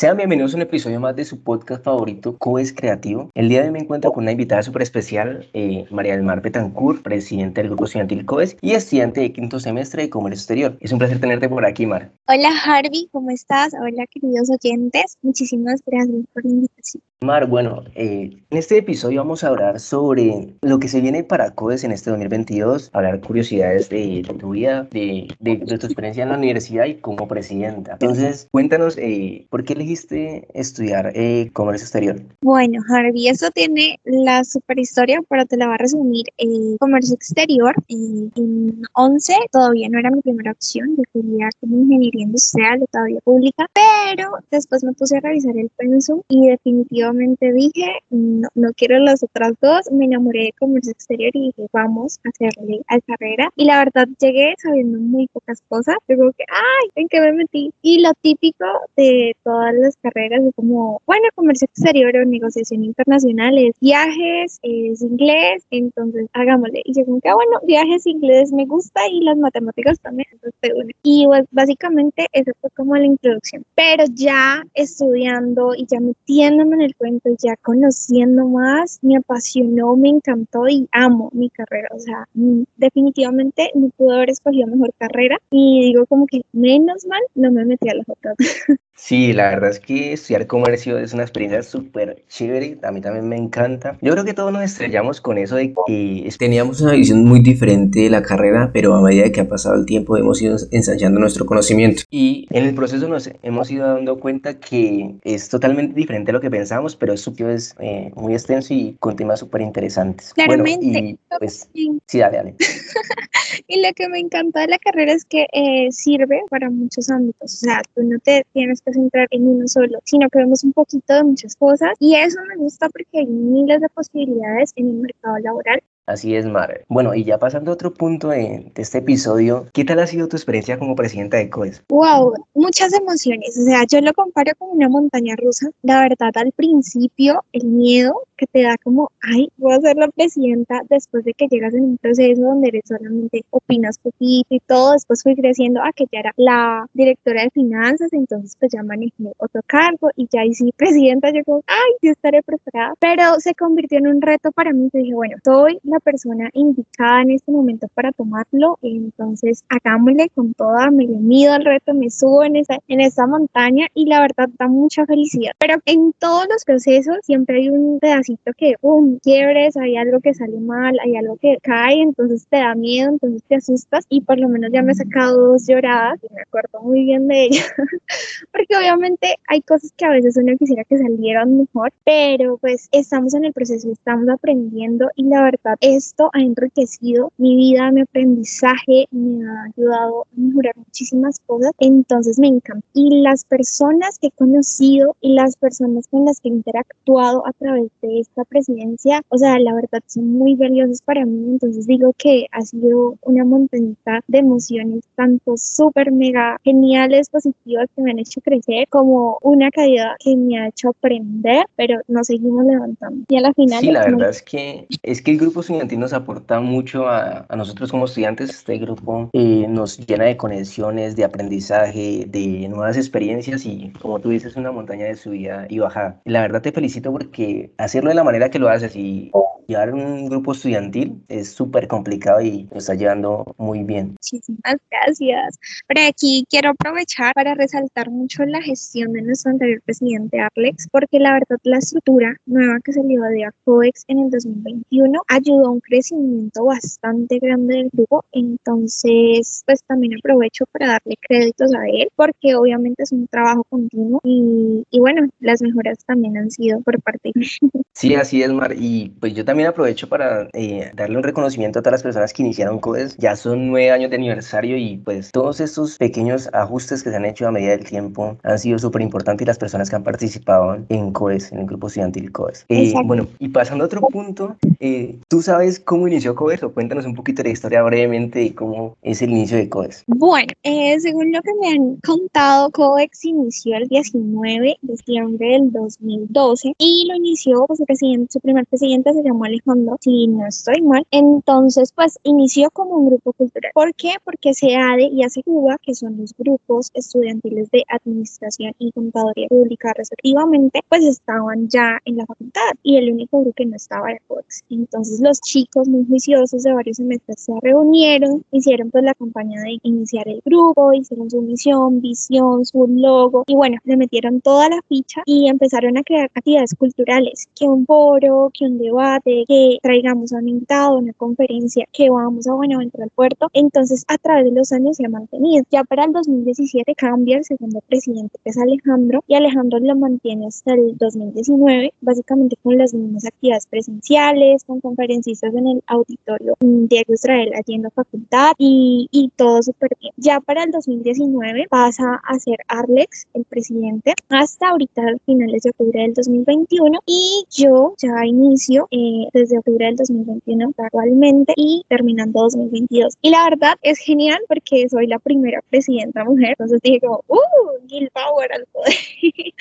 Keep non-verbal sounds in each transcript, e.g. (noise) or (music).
Sean bienvenidos a un episodio más de su podcast favorito, COES Creativo. El día de hoy me encuentro con una invitada súper especial, eh, María del Mar Betancourt, presidente del grupo estudiantil COES y estudiante de quinto semestre de Comercio Exterior. Es un placer tenerte por aquí, Mar. Hola, Harvey, ¿cómo estás? Hola, queridos oyentes. Muchísimas gracias por la invitación. Mar, bueno, eh, en este episodio vamos a hablar sobre lo que se viene para CODES en este 2022, hablar curiosidades de, tu vida, de, de, tu experiencia en la universidad y como presidenta. Entonces, cuéntanos, eh, ¿por qué elegiste estudiar eh, comercio exterior? Bueno, Harvey, eso tiene la super historia, pero te la voy a resumir. comercio exterior, en 11 todavía no era mi primera opción, yo quería como ingeniería industrial todavía pública, pero después me puse a revisar el pensum y definitivamente dije, no, no quiero las otras dos, me enamoré de comercio exterior y dije, vamos a hacerle a carrera. Y la verdad llegué sabiendo muy pocas cosas, digo que, ay, ¿en qué me metí? Y lo típico de todas las carreras es como, bueno, comercio exterior o negociación internacional es viajes, es inglés, entonces hagámosle. Y yo como que, ah, bueno, viajes, inglés me gusta y las matemáticas también, entonces Y pues básicamente eso fue como la introducción. Pero ya estudiando y ya metiéndome en el cuento, ya conociendo más, me apasionó, me encantó y amo mi carrera. O sea, mm, definitivamente no pude haber escogido mejor carrera y digo como que menos mal no me metí a las (laughs) otras. Sí, la verdad es que estudiar comercio es una experiencia súper chévere, a mí también me encanta. Yo creo que todos nos estrellamos con eso de que teníamos una visión muy diferente de la carrera, pero a medida que ha pasado el tiempo hemos ido ensayando nuestro conocimiento. Y en el proceso nos hemos ido dando cuenta que es totalmente diferente a lo que pensamos, pero es, es eh, muy extenso y con temas súper interesantes. Claramente. Bueno, y pues, sí, dale, dale. (laughs) y lo que me encanta de la carrera es que eh, sirve para muchos ámbitos. O sea, tú no te tienes que centrar en uno solo, sino que vemos un poquito de muchas cosas. Y eso me gusta porque hay miles de posibilidades en el mercado laboral Así es, Mar. Bueno, y ya pasando a otro punto de, este episodio, ¿qué tal ha sido tu experiencia como presidenta de COES? Wow, muchas emociones. O sea, yo lo comparo con una montaña rusa. La verdad, al principio, el miedo que te da como, ay, voy a ser la presidenta después de que llegas en un proceso donde eres solamente opinas poquito y todo. Después fui creciendo a que ya era la directora de finanzas, entonces pues ya manejé otro cargo y ya hice (laughs) presidenta. Yo como, ay, yo estaré preparada. Pero se convirtió en un reto para mí. Yo dije, bueno, soy la persona indicada en este momento para tomarlo, entonces hagámosle con toda, me le mido al reto, me subo en esa, en esa montaña y la verdad da mucha felicidad. Pero en todos los procesos siempre hay un pedacito que, um, quiebres, hay algo que sale mal, hay algo que cae, entonces te da miedo, entonces te asustas y por lo menos ya me he sacado dos lloradas y me acuerdo muy bien de ellas, (laughs) porque obviamente hay cosas que a veces uno quisiera que salieran mejor, pero pues estamos en el proceso, estamos aprendiendo y la verdad esto ha enriquecido mi vida, mi aprendizaje, me ha ayudado a mejorar muchísimas cosas, entonces me encanta. Y las personas que he conocido y las personas con las que he interactuado a través de esta presidencia, o sea, la verdad son muy valiosas para mí, entonces digo que ha sido una montañita de emociones, tanto súper mega geniales, positivas que me han hecho crecer, como una caída que me ha hecho aprender, pero nos seguimos levantando. Y a la final... Sí, la verdad es que, es que el grupo nos aporta mucho a, nosotros como estudiantes. Este grupo eh, nos llena de conexiones, de aprendizaje, de nuevas experiencias y como tú dices, una montaña de subida y bajada. la verdad te felicito porque hacerlo de la manera que lo haces y llevar un grupo estudiantil es súper complicado y lo está llevando muy bien. Muchísimas gracias. Pero aquí quiero aprovechar para resaltar mucho la gestión de nuestro anterior presidente Arlex, porque la verdad la estructura nueva que salió de ACOEX en el 2021 ayudó a un crecimiento bastante grande del grupo. Entonces, pues también aprovecho para darle créditos a él, porque obviamente es un trabajo continuo y, y bueno, las mejoras también han sido por parte de (laughs) Sí, así es, Mar. Y pues yo también aprovecho para eh, darle un reconocimiento a todas las personas que iniciaron CODES. Ya son nueve años de aniversario y pues todos estos pequeños ajustes que se han hecho a medida del tiempo han sido súper importantes y las personas que han participado en CODES, en el grupo estudiantil CODES. Eh, bueno, y pasando a otro punto, Eh, ¿Tú sabes cómo inició COES o cuéntanos un poquito la historia brevemente y cómo es el inicio de COES? Bueno, eh, según lo que me han contado, COEX inició el 19 de diciembre del 2012 y lo inició, pues su, presidente, su primer presidente se llamó Alejandro, si no estoy mal. Entonces, pues inició como un grupo cultural. ¿Por qué? Porque SEADE y ASECUBA, que son los grupos estudiantiles de Administración y Contaduría Pública respectivamente, pues estaban ya en la facultad y el único grupo que no estaba era COEX. Entonces los chicos muy juiciosos de varios semestres se reunieron, hicieron pues la campaña de iniciar el grupo, hicieron su misión, visión, su logo y bueno, le metieron toda la ficha y empezaron a crear actividades culturales, que un foro, que un debate, que traigamos a un invitado, una conferencia, que vamos a Buenaventura al puerto. Entonces a través de los años se ha mantenido. Ya para el 2017 cambia el segundo presidente que es Alejandro y Alejandro lo mantiene hasta el 2019, básicamente con las mismas actividades presenciales, con conferencistas en el auditorio Diego Israel la facultad y, y todo súper bien. Ya para el 2019 pasa a ser Arlex el presidente hasta ahorita finales de octubre del 2021 y yo ya inicio eh, desde octubre del 2021 actualmente y terminando 2022. Y la verdad es genial porque soy la primera presidenta mujer, entonces dije como, ¡uh! Gil Power al poder. (laughs)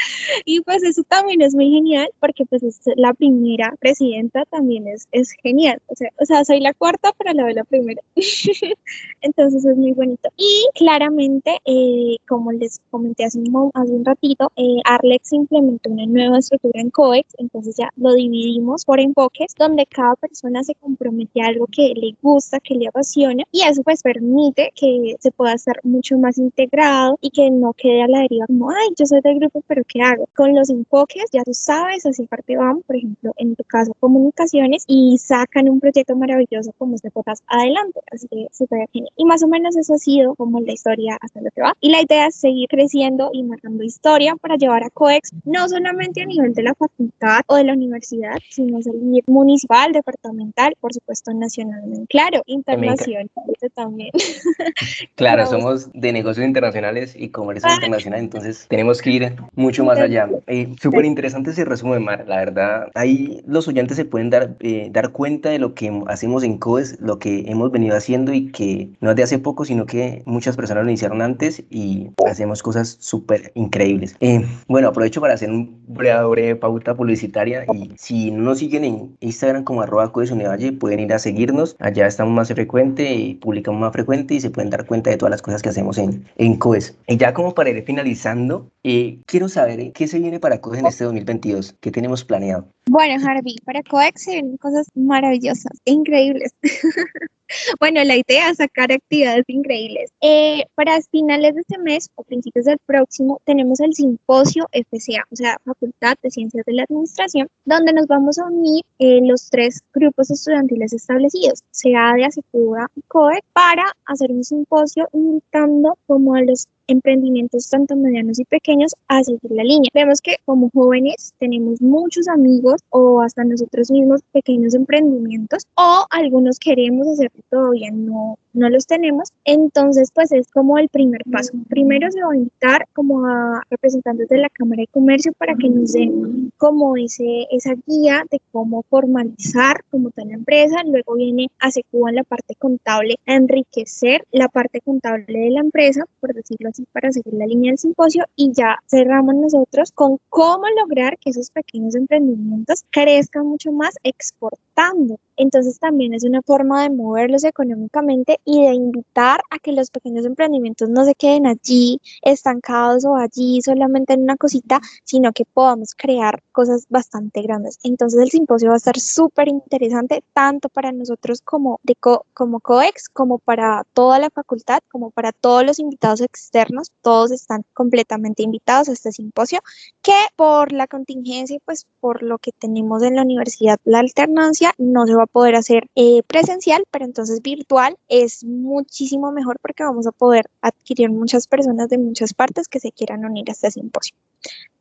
y pues eso también es muy genial porque pues es la primera presidenta también es, es genial. O sea, o sea, soy la cuarta, pero la vez la primera. (laughs) Entonces es muy bonito. Y claramente, eh, como les comenté hace un, hace un ratito, eh, Arlex implementó una nueva estructura en COEX, entonces ya lo dividimos por enfoques donde cada persona se compromete a algo que le gusta, que le apasiona y eso pues permite que se pueda hacer mucho más integrado y que no quede a la deriva como, ay, yo soy del grupo, pero ¿qué hago? Con los enfoques ya tú sabes hacia parte van, por ejemplo, en tu caso comunicaciones y sacan un proyecto maravilloso como este podcast adelante, así que súper genial. Y más o menos eso ha sido como la historia hasta lo que va. Y la idea es seguir creciendo y marcando historia para llevar a COEX no solamente a nivel de la facultad o de la universidad, sino salir municipal, departamental, por supuesto nacionalmente. Claro, internacional también. (laughs) claro, somos de negocios internacionales y comercio ah. internacional, entonces tenemos que ir mucho más allá. Eh, Súper interesante ese resumen, Mar. La verdad, ahí los oyentes se pueden dar, eh, dar cuenta de lo que hacemos en COES, lo que hemos venido haciendo y que no es de hace poco, sino que muchas personas lo iniciaron antes y hacemos cosas súper increíbles. Eh, bueno, aprovecho para hacer un breve, breve, pauta publicitaria y si no nos siguen en Instagram como arroba COES Univalle, pueden ir a seguirnos. Allá estamos más frecuente y publicamos más frecuente y se pueden dar cuenta de todas las cosas que hacemos en, en COES. Y ya como para ir finalizando, eh, quiero saber qué se viene para COES en este 2022, qué tenemos planeado. Bueno, Harvey, para COEX se vienen cosas maravillosas, increíbles. (laughs) bueno, la idea es sacar actividades increíbles. Eh, para finales de este mes o principios del próximo tenemos el simposio FCA, o sea, Facultad de Ciencias de la Administración, donde nos vamos a unir eh, los tres grupos estudiantiles establecidos, SEADE, ASECUBA y COEX, para hacer un simposio invitando como a los emprendimientos tanto medianos y pequeños a seguir la línea. Vemos que como jóvenes tenemos muchos amigos o hasta nosotros mismos pequeños emprendimientos o algunos queremos hacer todavía no no los tenemos, entonces pues es como el primer paso. Primero se va a invitar como a representantes de la Cámara de Comercio para que nos den como ese, esa guía de cómo formalizar como tal la empresa, luego viene a Secuba la parte contable a enriquecer la parte contable de la empresa, por decirlo así, para seguir la línea del simposio. Y ya cerramos nosotros con cómo lograr que esos pequeños emprendimientos crezcan mucho más exportando entonces también es una forma de moverlos económicamente y de invitar a que los pequeños emprendimientos no se queden allí estancados o allí solamente en una cosita, sino que podamos crear cosas bastante grandes. Entonces el simposio va a estar súper interesante tanto para nosotros como, de como COEX, como para toda la facultad, como para todos los invitados externos. Todos están completamente invitados a este simposio que por la contingencia y pues por lo que tenemos en la universidad, la alternancia, no se va a poder hacer eh, presencial, pero entonces virtual es muchísimo mejor porque vamos a poder adquirir muchas personas de muchas partes que se quieran unir a este simposio.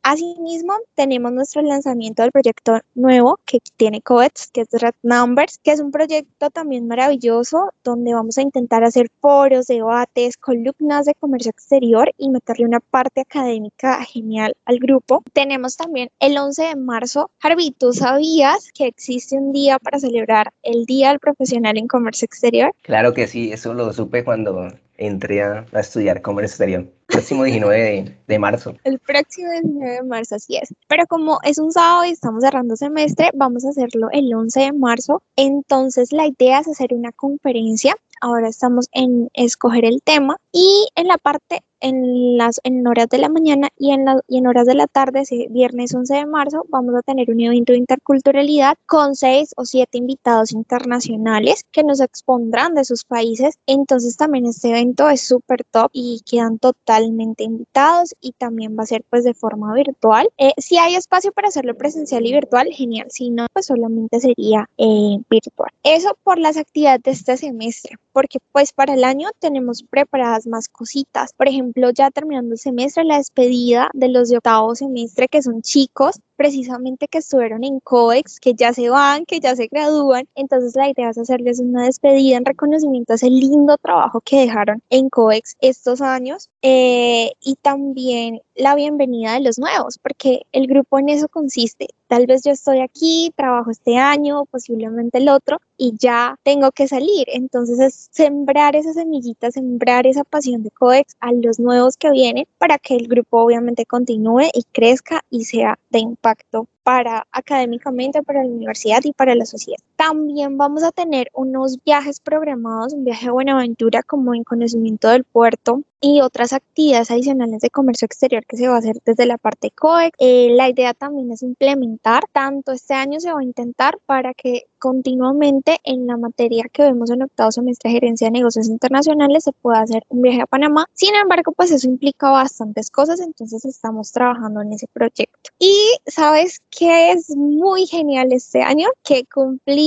Asimismo, tenemos nuestro lanzamiento del proyecto nuevo que tiene COETS, que es Red Numbers, que es un proyecto también maravilloso donde vamos a intentar hacer foros, debates, columnas de comercio exterior y meterle una parte académica genial al grupo. Tenemos también el 11 de marzo. Harvey, ¿tú sabías que existe un día para celebrar el Día del Profesional en Comercio Exterior? Claro que sí, eso lo supe cuando entré a, estudiar comercio exterior. Próximo 19 de, marzo. El próximo 19 de marzo, así es. Pero como es un sábado y estamos cerrando semestre, vamos a hacerlo el 11 de marzo. Entonces la idea es hacer una conferencia. Ahora estamos en escoger el tema y en la parte en las en horas de la mañana y en, la, y en horas de la tarde, ese viernes 11 de marzo, vamos a tener un evento de interculturalidad con seis o siete invitados internacionales que nos expondrán de sus países. Entonces también este evento es súper top y quedan totalmente invitados y también va a ser pues de forma virtual. Eh, si hay espacio para hacerlo presencial y virtual, genial. Si no, pues solamente sería eh, virtual. Eso por las actividades de este semestre, porque pues para el año tenemos preparadas más cositas. Por ejemplo, ya terminando el semestre, la despedida de los de octavo semestre, que son chicos, precisamente que estuvieron en COEX, que ya se van, que ya se gradúan. Entonces la idea es hacerles una despedida en reconocimiento a ese lindo trabajo que dejaron en COEX estos años eh, y también la bienvenida de los nuevos, porque el grupo en eso consiste. Tal vez yo estoy aquí, trabajo este año, posiblemente el otro, y ya tengo que salir. Entonces es sembrar esa semillita, sembrar esa pasión de COEX a los nuevos que vienen para que el grupo obviamente continúe y crezca y sea de impacto para académicamente, para la universidad y para la sociedad. También vamos a tener unos viajes programados, un viaje a Buenaventura como en conocimiento del puerto y otras actividades adicionales de comercio exterior que se va a hacer desde la parte COEX. Eh, la idea también es implementar, tanto este año se va a intentar para que continuamente en la materia que vemos en octavo semestre gerencia de negocios internacionales se pueda hacer un viaje a Panamá. Sin embargo, pues eso implica bastantes cosas, entonces estamos trabajando en ese proyecto. Y sabes que es muy genial este año que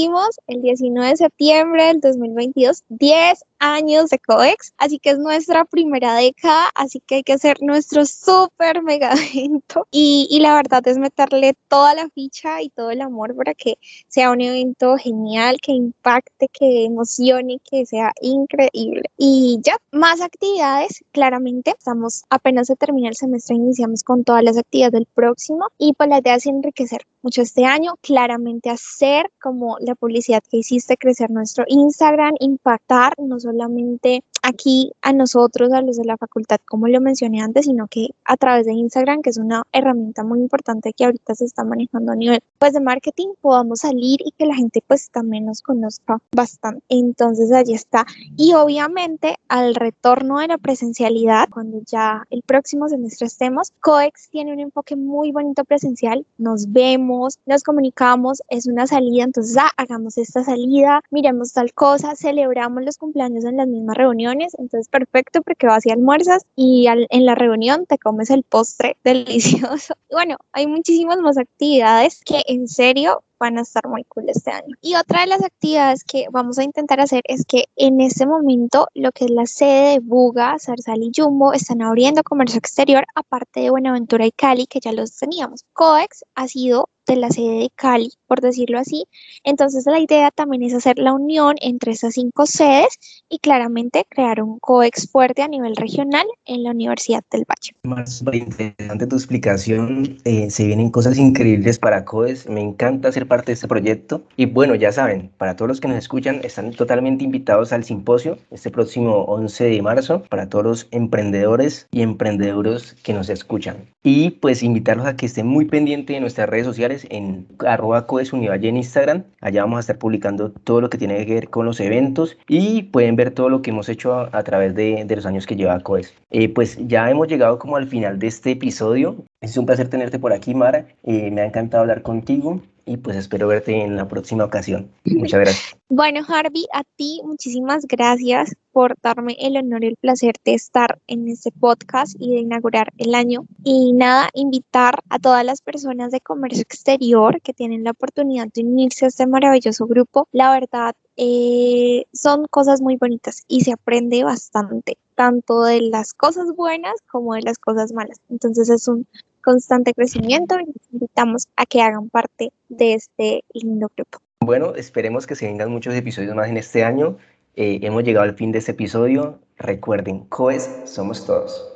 cumplimos el 19 de septiembre del 2022 10 años de COEX, así que es nuestra primera década, así que hay que hacer nuestro súper mega (laughs) evento. Y, y la verdad es meterle toda la ficha y todo el amor para que sea un evento genial, que impacte, que emocione, que sea increíble. Y ya, más actividades, claramente, estamos apenas se termina el semestre, iniciamos con todas las actividades del próximo. Y pues la idea es enriquecer mucho este año, claramente hacer como la publicidad que hiciste, crecer nuestro Instagram, impactar no solamente aquí a nosotros, a los de la facultad, como lo mencioné antes, sino que a través de Instagram, que es una herramienta muy importante que ahorita se está manejando a nivel pues de marketing, podamos salir y que la gente pues también nos conozca bastante. Entonces allí está. Y obviamente al retorno de la presencialidad, cuando ya el próximo semestre estemos, COEX tiene un enfoque muy bonito presencial, nos vemos, nos comunicamos, es una salida, entonces ah, hagamos esta salida, miremos tal cosa, celebramos los cumpleaños en las mismas reuniones, entonces perfecto porque vas y almuerzas y en la reunión te comes el postre (laughs) delicioso. Y bueno, hay muchísimas más actividades que en serio van a estar muy cool este año. Y otra de las actividades que vamos a intentar hacer es que en este momento lo que es la sede de Buga, Zarzal y Jumbo están abriendo comercio exterior aparte de Buenaventura y Cali que ya los teníamos. COEX ha sido de la sede de Cali, por decirlo así. Entonces la idea también es hacer la unión entre esas cinco sedes y claramente crear un COEX fuerte a nivel regional en la Universidad del Valle. Más interesante tu explicación. Eh, se vienen cosas increíbles para COEX. Me encanta ser parte de este proyecto. Y bueno, ya saben, para todos los que nos escuchan, están totalmente invitados al simposio este próximo 11 de marzo para todos los emprendedores y emprendedoras que nos escuchan. Y pues invitarlos a que estén muy pendientes de nuestras redes sociales en arroba en Instagram. Allá vamos a estar publicando todo lo que tiene que ver con los eventos y pueden ver todo lo que hemos hecho a, través de, de, los años que lleva COES. Eh, pues ya hemos llegado como al final de este episodio. Es un placer tenerte por aquí, Mara. Eh, me ha encantado hablar contigo y pues espero verte en la próxima ocasión. Muchas gracias. Bueno, Harvey, a ti muchísimas gracias por darme el honor y el placer de estar en este podcast y de inaugurar el año. Y nada, invitar a todas las personas de comercio exterior que tienen la oportunidad de unirse a este maravilloso grupo. La verdad, eh, son cosas muy bonitas y se aprende bastante, tanto de las cosas buenas como de las cosas malas. Entonces es un constante crecimiento y les invitamos a que hagan parte de este lindo grupo. Bueno, esperemos que se vengan muchos episodios más en este año. Eh, hemos llegado al fin de este episodio. Recuerden, COES somos todos.